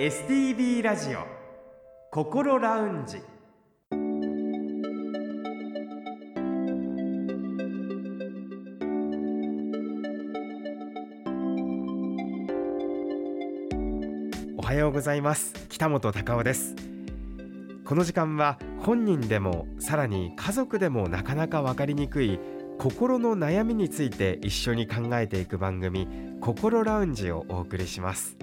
STB ラジオ心ラウンジ。おはようございます。北本隆夫です。この時間は本人でもさらに家族でもなかなか分かりにくい心の悩みについて一緒に考えていく番組こころラウンジをお送りします。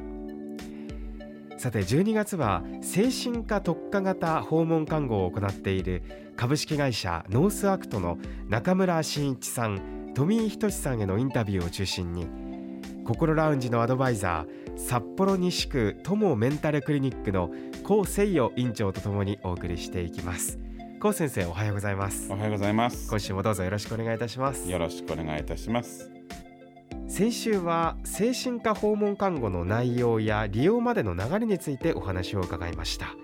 さて12月は精神科特化型訪問看護を行っている株式会社ノースアクトの中村真一さん富井仁さんへのインタビューを中心にこころラウンジのアドバイザー札幌西区友メンタルクリニックの高誠代院長とともにお送りしていきます。高先生おはようございます。おはようございます。今週もどうぞよろしくお願いいたします。よろしくお願いいたします先週は精神科訪問看護の内容や利用までの流れについてお話を伺いました。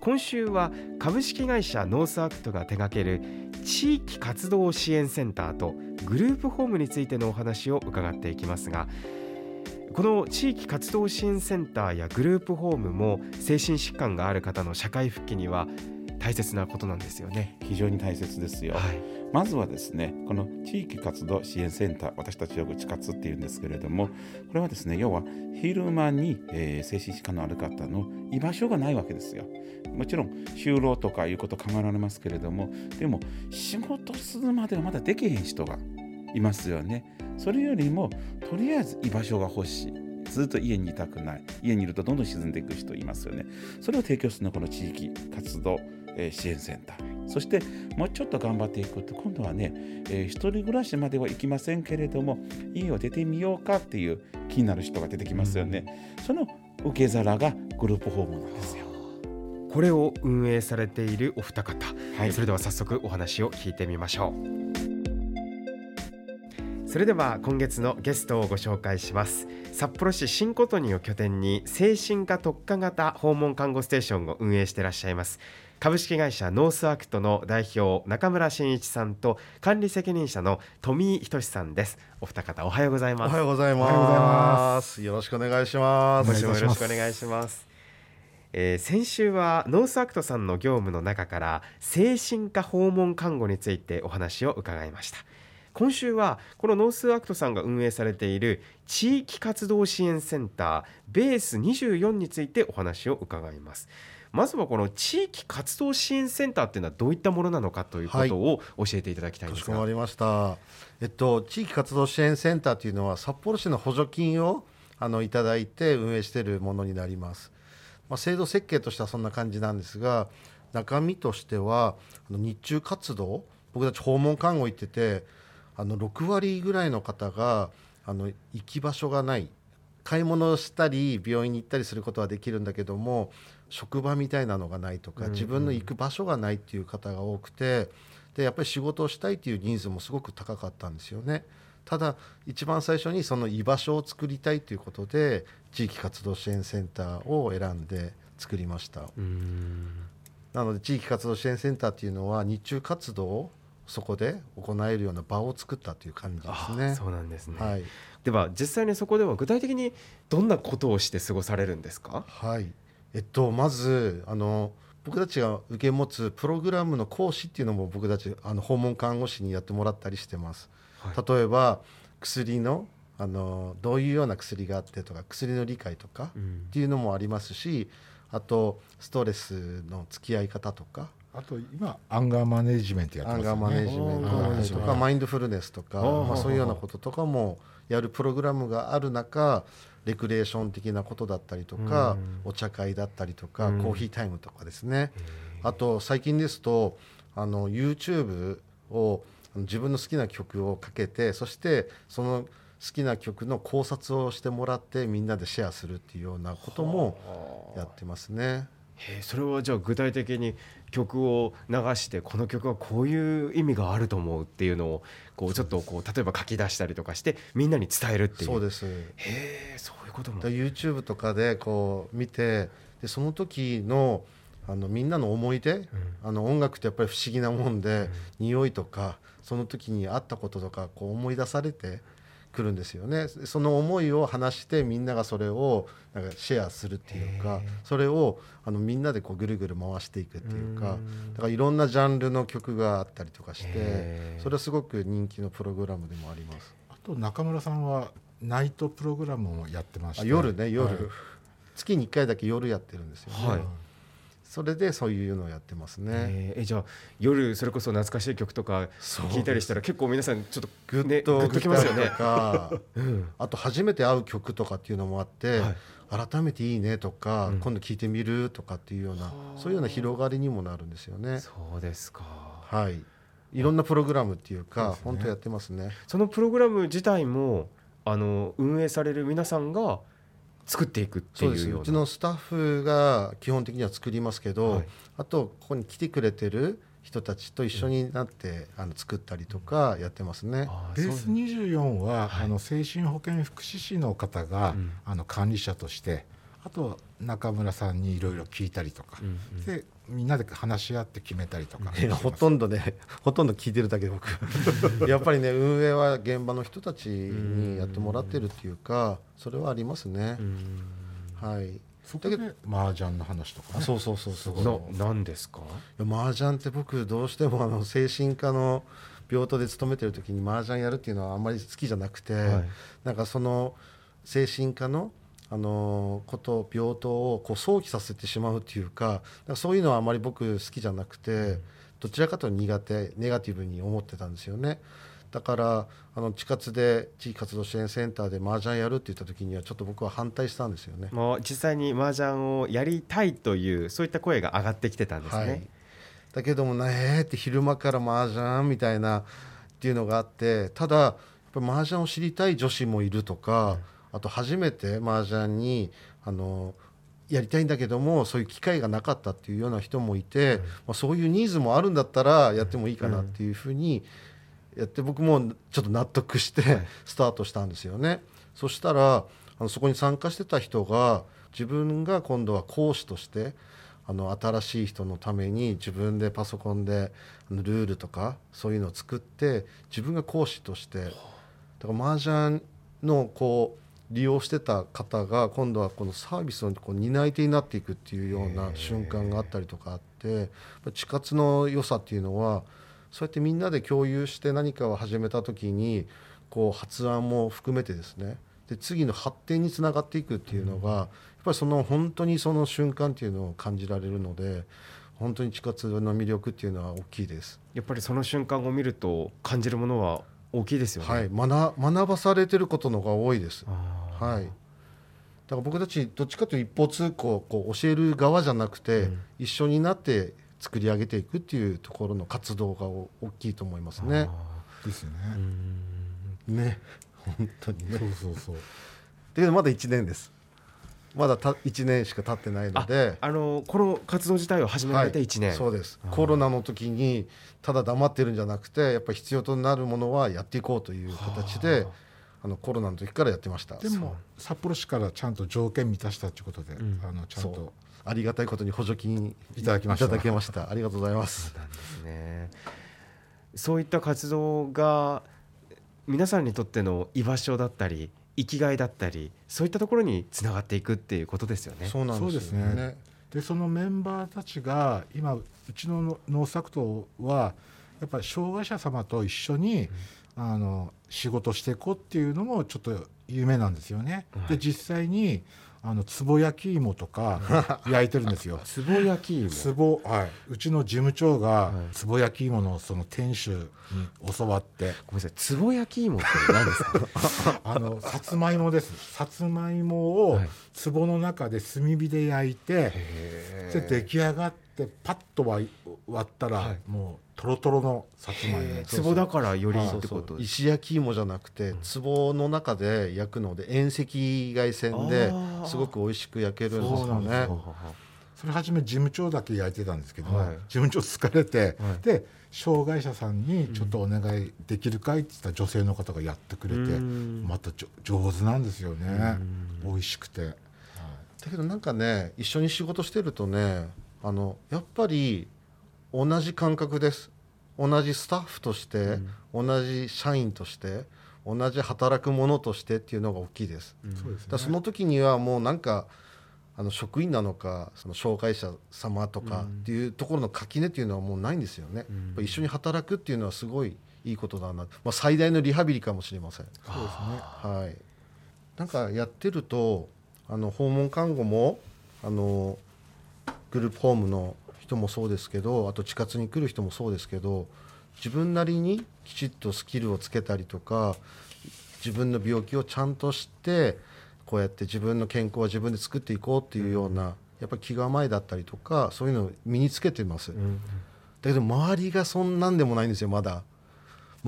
今週は株式会社ノースアクトが手掛ける地域活動支援センターとグループホームについてのお話を伺っていきますがこの地域活動支援センターやグループホームも精神疾患がある方の社会復帰には大切なことなんですよね。非常に大切ですよ、はい、まずはですねこの地域活動支援センター私たちよく地活っていうんですけれどもこれはですね要は昼間に、えー、精神疾患のある方の居場所がないわけですよ。もちろん就労とかいうこと考えられますけれどもでも仕事するまではまだできへん人がいますよね。それよりもとりあえず居場所が欲しい。ずっと家にいたくない。家にいるとどんどん沈んでいく人いますよね。それを提供するのはこの地域活動支援センター。そしてもうちょっと頑張っていくと。今度はね、えー、一人暮らしまでは行きませんけれども家を出てみようかっていう気になる人が出てきますよね、その受け皿がグループホームなんですよ。これを運営されているお二方、はい、それでは早速お話を聞いてみましょう。それでは今月のゲストをご紹介します。札幌市新琴谷を拠点に精神科特化型訪問看護ステーションを運営していらっしゃいます株式会社ノースアクトの代表中村真一さんと管理責任者の富井仁さんです。お二方おはようございます。おはようございます。よろしくお願いします。今週もよろしくお願いします。えー、先週はノースアクトさんの業務の中から精神科訪問看護についてお話を伺いました。今週はこのノースアクトさんが運営されている地域活動支援センターベース24についてお話を伺いますまずはこの地域活動支援センターっていうのはどういったものなのかということを教えていただきたいんですが、はい、かしこまりました。えっと地域活動支援センターというのは札幌市の補助金をあのいただいて運営しているものになります。まあ、制度設計としてはそんな感じなんですが中身としてはあの日中活動僕たち訪問看護行っててあの6割ぐらいの方があの行き場所がない。買い物をしたり病院に行ったりすることはできるんだけども職場みたいなのがないとか自分の行く場所がないっていう方が多くてでやっぱり仕事をしたいっていうニーズもすごく高かったんですよね。ただ一番最初にその居場所を作りたいということで地域活動支援センターを選んで作りました。なので地域活動支援センターっていうのは日中活動そこで行えるような場を作ったという感じですね。そうなんですね、はい、では実際にそこでは具体的にどんなことをして過ごされるんですか？はいえっと、まずあの僕たちが受け持つプログラムの講師っていうのも僕たちあの訪問看護師にやってもらったりしてます。はい、例えば薬のあのどういうような薬があってとか薬の理解とかっていうのもありますし、うん、あとストレスの付き合い方とか。あと今アンガーマネジメントやってますね。アンガーマネジメントとかマインドフルネスとか、まあ、そういうようなこととかもやるプログラムがある中レクレーション的なことだったりとか、お茶会だったりとか、コーヒータイムとかですね。あと最近ですとあの YouTube を自分の好きな曲をかけてそしてその好きな曲の考察をしてもらってみんなでシェアするっていうようなこともやってますね。それはじゃあ具体的に曲を流してこの曲はこういう意味があると思うっていうのをこうちょっとこう例えば書き出したりとかしてみんなに伝えるっていう。そうです。へえそういうことも。YouTube とかでこう見てでその時のあのみんなの思い出、うん、あの音楽ってやっぱり不思議なもんで、うん、匂いとかその時にあったこととかこう思い出されて来るんですよね。その思いを話してみんながそれをなんかシェアするっていうかそれをあのみんなでこうぐるぐる回していくっていうかだからいろんなジャンルの曲があったりとかしてそれはすごく人気のプログラムでもあります。あと中村さんはナイトプログラムをやってました夜ね夜、はい、月に1回だけ夜やってるんですよね、はいそれでそういうのをやってますね。えー、じゃあ夜それこそ懐かしい曲とか聞いたりしたら結構皆さんちょっとグッと、ね、きますよね。うん、あと初めて会う曲とかっていうのもあって、はい、改めていいねとか、うん、今度聞いてみるとかっていうようなそういうような広がりにもなるんですよね。そうですか。はい。いろんなプログラムっていうか、ね、本当やってますね。そのプログラム自体もあの運営される皆さんが作っていくっていうよううちのスタッフが基本的には作りますけど、はい、あとここに来てくれてる人たちと一緒になって、あの作ったりとかやってますね。ベース24は、はい、あの精神保健福祉士の方が、うん、あの管理者としてあと中村さんにいろいろ聞いたりとか、うんうん、でみんなで話し合って決めたりとか。ほとんどねほとんど聞いてるだけで僕。やっぱりね運営は現場の人たちにやってもらってるっていうかそれはありますね。はい。そこで麻雀の話とか、ね、そうそうそうそう。何ですか？麻雀って僕どうしてもあの精神科の病棟で勤めてる時に麻雀やるっていうのはあんまり好きじゃなくて、はい、なんかその精神科のあのこと病棟をこう想起させてしまうというかそういうのはあまり僕好きじゃなくてどちらかというと苦手ネガティブに思ってたんですよね。だからあの地活で地域活動支援センターで麻雀やるって言った時にはちょっと僕は反対したんですよね。もう実際に麻雀をやりたいというそういった声が上がってきてたんですね。はい、だけどもねって昼間から麻雀みたいなっていうのがあってただやっぱり麻雀を知りたい女子もいるとか。うんあと初めて麻雀にあのやりたいんだけどもそういう機会がなかったっていうような人もいて、うん、まあ、そういうニーズもあるんだったらやってもいいかなっていうふうにやって僕もちょっと納得してスタートしたんですよね。はい、そしたらあのそこに参加してた人が自分が今度は講師としてあの新しい人のために自分でパソコンでルールとかそういうのを作って自分が講師としてだから麻雀のこう利用してた方が今度はこのサービスのこう担い手になっていくっていうような瞬間があったりとかあって地活の良さっていうのはそうやってみんなで共有して何かを始めた時にこう発案も含めてですね。で次の発展につながっていくっていうのが、やっぱりその本当にその瞬間っていうのを感じられるので本当に地活の魅力っていうのは大きいです。やっぱりその瞬間を見ると感じるものは大きいですよね。はい、学学ばされてることのが多いです。はい。だから僕たちどっちかというと一方通行こう教える側じゃなくて、うん、一緒になって作り上げていくっていうところの活動が大きいと思いますね。ですよね。ね、本当にね。そうそうそう。だけどまだ1年です。まだた1年しか経ってないので。あのこの活動自体を始められて1年、はい、そうです。コロナの時にただ黙ってるんじゃなくてやっぱり必要となるものはやっていこうという形であのコロナの時からやってました。でも札幌市からちゃんと条件満たしたということで、うん、あのちゃんと。ありがたいことに補助金いただきました。いただけましたありがとうございますそうですね。そういった活動が皆さんにとっての居場所だったり生きがいだったりそういったところにつながっていくっていうことですよね。そうなんですね。でそのメンバーたちが今うちの農作党はやっぱり障害者様と一緒に、うん、あの仕事していこうっていうのもちょっと夢なんですよね。はい、で実際にあの壺焼き芋とか焼いてるんですよ。壺焼き芋。壺はい。うちの事務長が壺焼き芋のその店主に教わって。ごめんなさい。壺焼き芋って何ですか？あのさつまいもです。さつまいもを壺の中で炭火で焼いて、で出来上がってパッと割ったら、もう。とろとろのさつまいも。壺だからよりってこと石焼き芋じゃなくて壺の中で焼くので遠赤外線ですごく美味しく焼けるんですよね。それ初め事務長だけ焼いてたんですけど、はい、事務長疲れて、はい、で障害者さんにちょっとお願いできるかいって言ったら女性の方がやってくれてまた上手なん。ですよね美味しくて、はい、だけどなんかね一緒に仕事してるとねあのやっぱり同じ感覚です。同じスタッフとして、うん、同じ社員として同じ働く者としてっていうのが大きいです。そうですね。だその時にはもうなんかあの職員なのかその紹介者様とかっていうところの垣根っていうのはもうないんですよね、やっぱ一緒に働くっていうのはすごいいいことだな、まあ、最大のリハビリかもしれません。そうですね。はい、なんかやってるとあの訪問看護もあのグループホームの人もそうですけどあと地活に来る人もそうですけど自分なりにきちっとスキルをつけたりとか自分の病気をちゃんと知ってこうやって自分の健康は自分で作っていこうっていうような、やっぱり気構えだったりとかそういうのを身につけてます。だけど周りがそんなんでもないんですよまだ。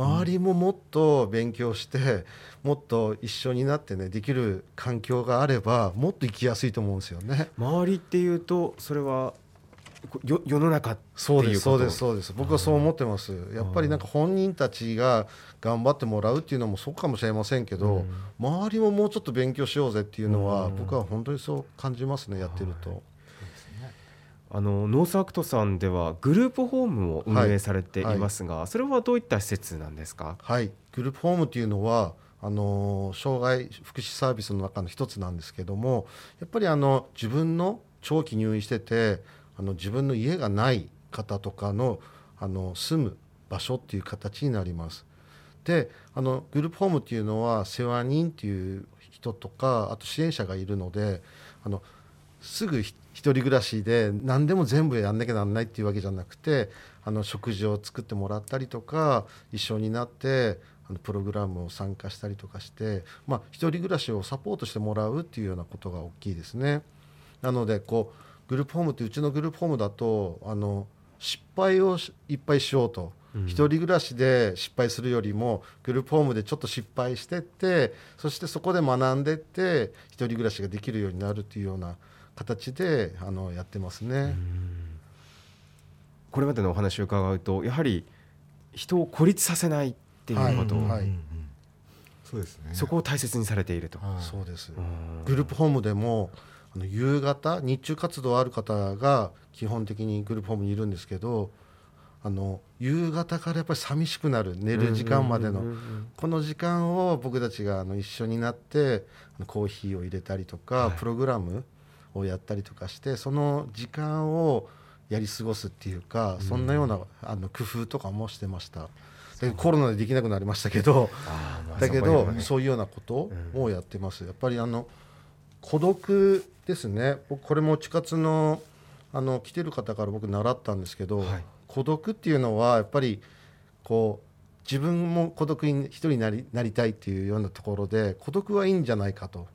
周りももっと勉強して、もっと一緒になってねできる環境があればもっと生きやすいと思うんですよね。周りっていうとそれはこよ世の中っていうこと？そうですそうですそうです。僕はそう思ってます。やっぱりなんか本人たちが頑張ってもらうっていうのもそうかもしれませんけど、周りももうちょっと勉強しようぜっていうのは、僕は本当にそう感じますねやってると。あのノースアクトさんではグループホームを運営されていますが、それはどういった施設なんですか？はい、グループホームというのはあの障害福祉サービスの中の一つなんですけどもやっぱりあの自分の長期入院しててあの自分の家がない方とかのあの住む場所っていう形になります。であのグループホームっていうのは世話人っていう人とかあと支援者がいるのであのすぐひ一人暮らしで何でも全部やんなきゃなんないっていうわけじゃなくてあの食事を作ってもらったりとか一緒になってあのプログラムを参加したりとかして、まあ、一人暮らしをサポートしてもらうっていうようなことが大きいですね。なのでこうグループホームってうちのグループホームだとあの失敗をしいっぱいしようと。一人暮らしで失敗するよりもグループホームでちょっと失敗してってそしてそこで学んでって一人暮らしができるようになるっていうような形であのやってますね。これまでのお話を伺うとやはり人を孤立させないっていうこと、はいはい。そうですね。そこを大切にされていると。はい。そうです。うん。グループホームでもあの夕方日中活動ある方が基本的にグループホームにいるんですけどあの夕方からやっぱり寂しくなる寝る時間までの。この時間を僕たちがあの一緒になってあのコーヒーを入れたりとか、はい。プログラムをやったりとかしてその時間をやり過ごすっていうか、そんなようなあの工夫とかもしてました。でコロナでできなくなりましたけどだけどそういうようなことをやってます。やっぱりあの孤独ですね僕これも地活のあの来てる方から僕習ったんですけど、はい孤独っていうのはやっぱりこう自分も孤独に一人になりなりたいっていうようなところで孤独はいいんじゃないかと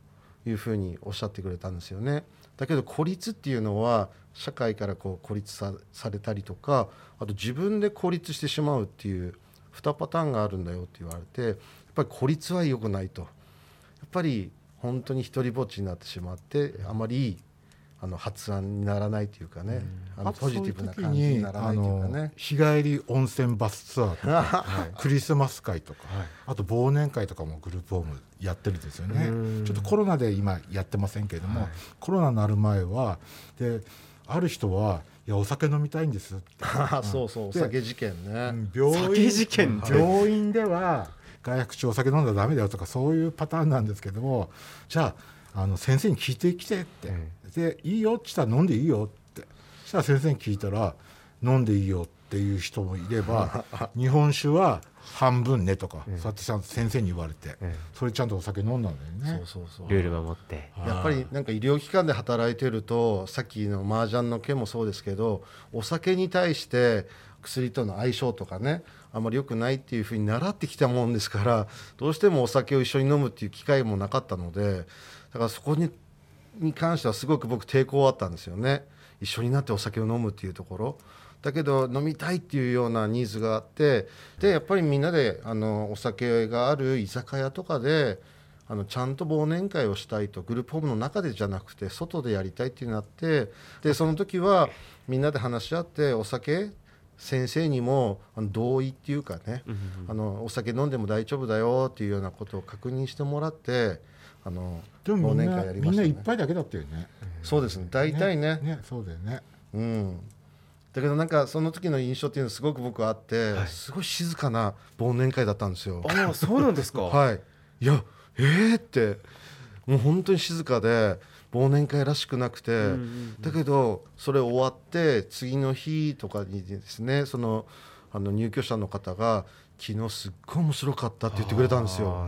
いうふうにおっしゃってくれたんですよね。だけど孤立っていうのは社会からこう孤立されたりとかあと自分で孤立してしまうっていう2パターンがあるんだよって言われてやっぱり孤立は良くないと。やっぱり本当に一りぼっちになってしまってあまりいいあの発案にならないというかね、あのあとポジティブな感じにならないというかね。日帰り温泉バスツアーとか、クリスマス会とか、あと忘年会とかもグループホームやってるんですよね。うん。ちょっとコロナで今やってませんけれども、コロナになる前はである人はいやお酒飲みたいんですって。あ あそうそうおで酒事件ね、病酒事件病院では外泊中お酒飲んだらダメだよとかそういうパターンなんですけどもじゃああの先生に聞いてきてって、でいいよって言ったら飲んでいいよって。そしたら先生に聞いたら飲んでいいよっていう人もいれば 日本酒は半分ねとか、そうやってちゃんと先生に言われて、えそれちゃんとお酒飲んだんだよね。そうそうそう。ルール守って。やっぱりなんか医療機関で働いてるとさっきの麻雀の件もそうですけどお酒に対して薬との相性とかねあまり良くないっていうふうに習ってきたもんですからどうしてもお酒を一緒に飲むっていう機会もなかったのでだからそこにに関してはすごく僕抵抗あったんですよね。一緒になってお酒を飲むっていうところ。だけど飲みたいっていうようなニーズがあって。でやっぱりみんなであのお酒がある居酒屋とかであのちゃんと忘年会をしたいとグループホームの中でじゃなくて外でやりたいってなって。でその時はみんなで話し合ってお酒先生にもあの同意っていうかね、あのお酒飲んでも大丈夫だよっていうようなことを確認してもらってあのでもみんな忘年会やりまみんしたね。な一杯だけだったよね。そうですね。大体ね。ね。そうだよね。うん、だけどなんかその時の印象っていうのはすごく僕はあって、はい。すごい静かな忘年会だったんですよ。ああそうなんですか。はい、いやえーって。もう本当に静かで忘年会らしくなくて、うんうんうん。だけどそれ終わって次の日とかにですねそのあの入居者の方が昨日すっごい面白かったって言ってくれたんですよ。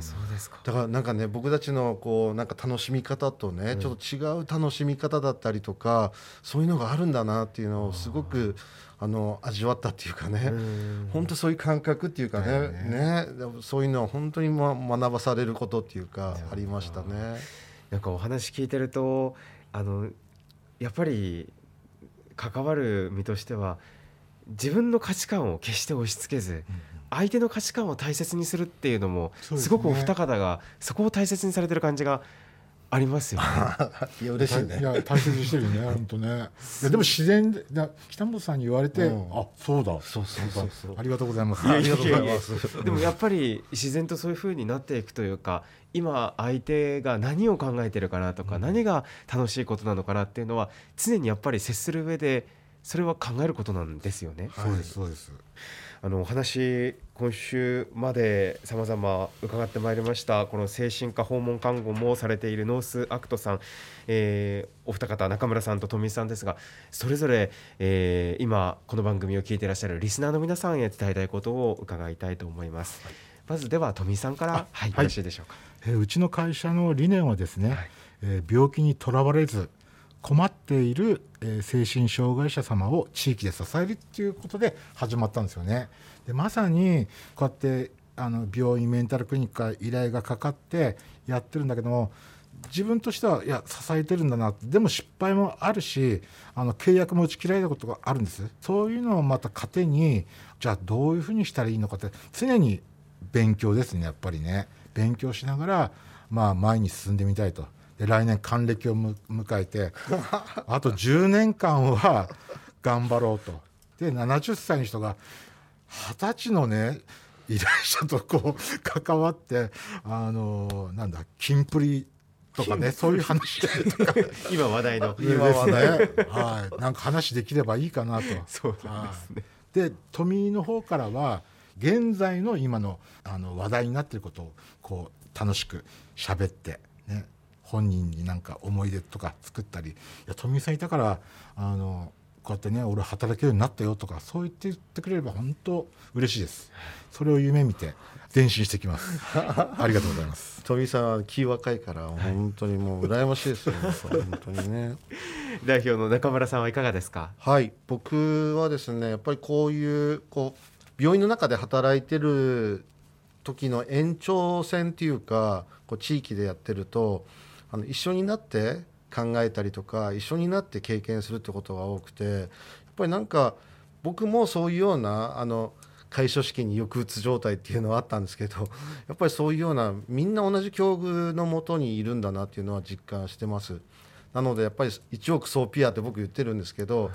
だからなんかね僕たちのこうなんか楽しみ方とね、うん。ちょっと違う楽しみ方だったりとかそういうのがあるんだなっていうのをすごくあの味わったっていうかね、うん。本当そういう感覚っていうかね。ね。ね。そういうのは本当にま学ばされることっていうか。ありましたね。なんかお話聞いてるとあのやっぱり関わる身としては自分の価値観を決して押し付けず相手の価値観を大切にするっていうのもすごくお二方がそこを大切にされてる感じがありますよね。いや嬉しいね。いや大切にしてるよね 本当ね。いやでも自然でだ北本さんに言われて、うん。あそうだ。そうそうそう。そうありがとうございます。ありがとうございます。でもやっぱり自然とそういう風になっていくというか今相手が何を考えてるかなとか、うん。何が楽しいことなのかなっていうのは常にやっぱり接する上でそれは考えることなんですよね。そうですそうですあのお話今週まで様々伺ってまいりましたこの精神科訪問看護もされているノースアクトさん、えーお二方中村さんと富井さんですがそれぞれ、えー今この番組を聞いていらっしゃるリスナーの皆さんへ伝えたいことを伺いたいと思います、まずでは富井さんからはい、はいよろしいでしょうか。えーうちの会社の理念はですね、はい。えー病気にとらわれず困っている、え精神障害者様を地域で支えるっていうことで始まったんですよね。でまさにこうやってあの病院メンタルクリニックから依頼がかかってやってるんだけども自分としてはいや支えてるんだなでも失敗もあるしあの契約も打ち切られたことがあるんです。そういうのをまた糧にじゃあどういうふうにしたらいいのかって常に勉強ですねやっぱりね。勉強しながら、まあ、前に進んでみたいと。で来年還暦をむ迎えてあと10年間は頑張ろうと。で70歳の人が二十歳のね依頼者とこう関わってあのなんだキンプリとかねそういう話でとか。今話題の。今はね。ですねはい。なんか話できればいいかなと。そうなんですね。で富井の方からは現在の今のあの話題になっていることをこう楽しく喋って、ね、本人になんか思い出とか作ったりいや富井さんいたからあのこうやってね俺働けるようになったよとかそう言って言ってくれれば本当嬉しいです。それを夢見て前進してきます。ありがとうございます。富井さんは気若いから本当にもう羨ましいですよ、本当にね。代表の中村さんはいかがですか？はい。僕はですねやっぱりこういうこう病院の中で働いてる時の延長線っていうかこう地域でやってるとあの一緒になって考えたりとか一緒になって経験するってことが多くてやっぱりなんか僕もそういうようなあの会所式に抑うつ状態っていうのはあったんですけどやっぱりそういうようなみんな同じ境遇のもとにいるんだなっていうのは実感してます。なのでやっぱり一億総ピアって僕言ってるんですけど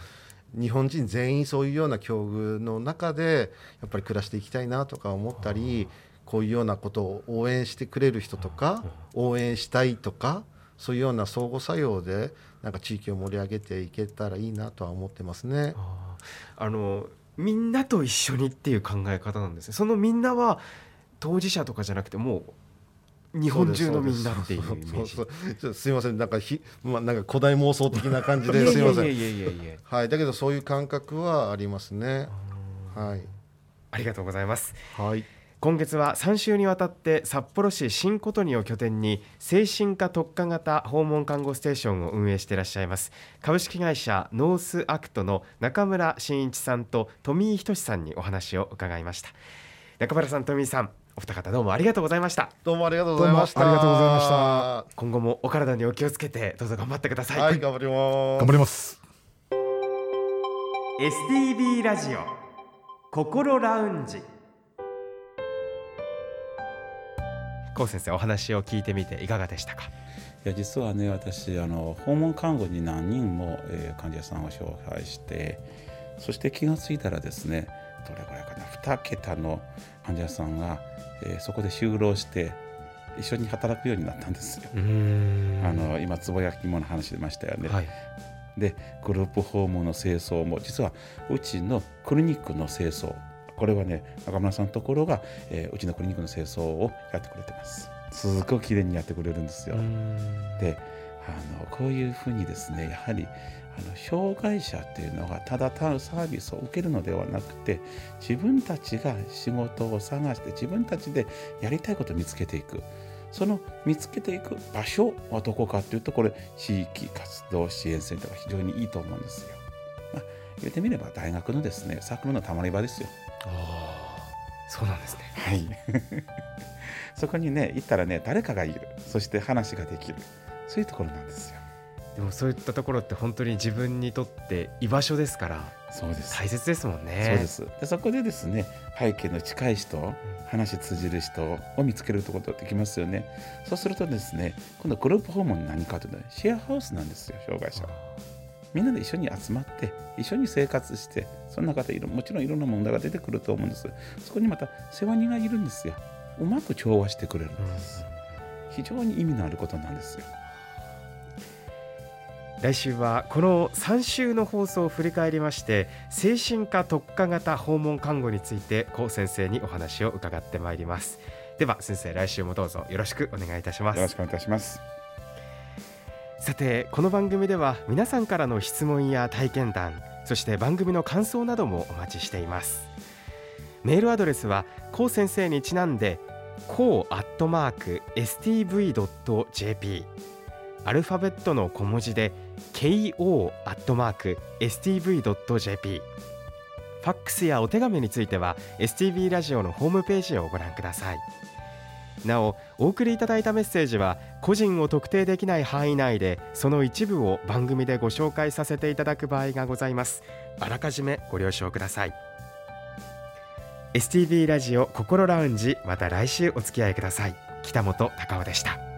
日本人全員そういうような境遇の中でやっぱり暮らしていきたいなとか思ったりこういうようなことを応援してくれる人とか応援したいとかそういうような相互作用でなんか地域を盛り上げていけたらいいなとは思ってますね。あのみんなと一緒にっていう考え方なんですね。そのみんなは当事者とかじゃなくてもう日本中のみんなっていうすいません。なんかひ、まあ、なんか誇大妄想的な感じですいません。いやいやいやはい、だけどそういう感覚はありますね。はい、ありがとうございます。はい、今月は3週にわたって札幌市新琴似を拠点に精神科特化型訪問看護ステーションを運営していらっしゃいます。株式会社ノースアクトの中村真一さんと富井仁さんにお話を伺いました。中村さん富井さんお二方どうもありがとうございました。どうもありがとうございました。ありがとうございました。今後もお体にお気をつけてどうぞ頑張ってください、はい、頑張ります。頑張ります。STB ラジオ心ラウンジ高先生お話を聞いてみていかがでしたか？いや実はね私あの訪問看護に何人も、えー患者さんを紹介してそして気がついたらですねどれぐらいかな2桁の患者さんが、えーそこで就労して一緒に働くようになったんですよ。うんあの今つぼ焼き芋の話出ましたよね。はいでグループホームの清掃も実はうちのクリニックの清掃これはね中村さんのところが、えー、うちのクリニックの清掃をやってくれてますすごくきれいにやってくれるんですよであのこういうふうにですねやはりあの障害者っていうのがただ単サービスを受けるのではなくて自分たちが仕事を探して自分たちでやりたいことを見つけていくその見つけていく場所はどこかっていうとこれ地域活動支援センターが非常にいいと思うんですよ。まあ、言ってみれば大学のですねサークルのたまり場ですよ。ああそうなんですね。はい。そこにね行ったらね誰かがいる。そして話ができる。そういうところなんですよ。でもそういったところって本当に自分にとって居場所ですからそうです。大切ですもんね。そうです。でそこでですね背景の近い人話通じる人を見つけることができますよね。そうするとですね今度グループ訪問何かというとシェアハウスなんですよ障害者みんなで一緒に集まって一緒に生活してその中でいろもちろんいろんな問題が出てくると思うんです。そこにまた世話人がいるんですよ。うまく調和してくれるんです、非常に意味のあることなんですよ。来週はこの3週の放送を振り返りまして精神科特化型訪問看護について高先生にお話を伺ってまいります。では先生来週もどうぞよろしくお願いいたします。よろしくお願いいたしますさてこの番組では皆さんからの質問や体験談そして番組の感想などもお待ちしています。メールアドレスは高先生にちなんでこうアットマーク stv.jp アルファベットの小文字で ko アットマーク stv.jp ファックスやお手紙については STV ラジオのホームページをご覧ください。なおお送りいただいたメッセージは個人を特定できない範囲内でその一部を番組でご紹介させていただく場合がございます。あらかじめご了承ください。STV ラジオ心ラウンジまた来週お付き合いください。北本隆夫でした。